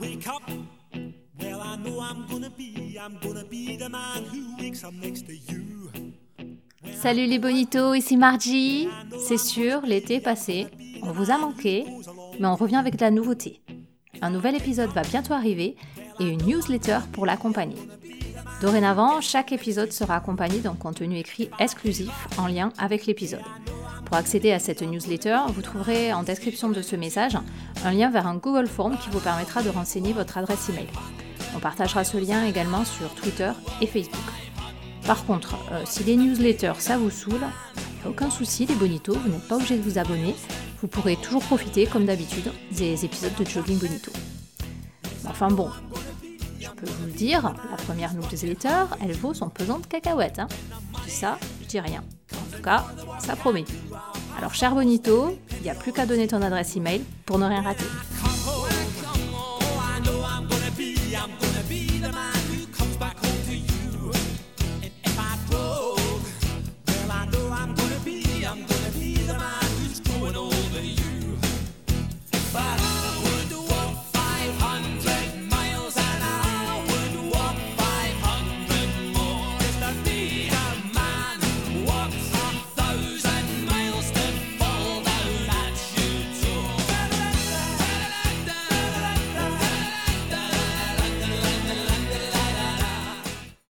wake up, well, I know I'm gonna be, I'm gonna be the man who wakes up next to you. Salut les bonitos, ici Margie. C'est sûr, l'été est passé, on vous a manqué, mais on revient avec de la nouveauté. Un nouvel épisode va bientôt arriver et une newsletter pour l'accompagner. Dorénavant, chaque épisode sera accompagné d'un contenu écrit exclusif en lien avec l'épisode. Pour accéder à cette newsletter, vous trouverez en description de ce message un lien vers un Google Form qui vous permettra de renseigner votre adresse email. On partagera ce lien également sur Twitter et Facebook. Par contre, euh, si les newsletters ça vous saoule, aucun souci les bonitos, vous n'êtes pas obligé de vous abonner. Vous pourrez toujours profiter, comme d'habitude, des épisodes de Jogging Bonito. Enfin bon, je peux vous le dire, la première newsletter, elle vaut son pesant de cacahuètes. Hein. Ça, je dis rien. Ça promet. Alors, cher Bonito, il n'y a plus qu'à donner ton adresse email pour ne rien rater.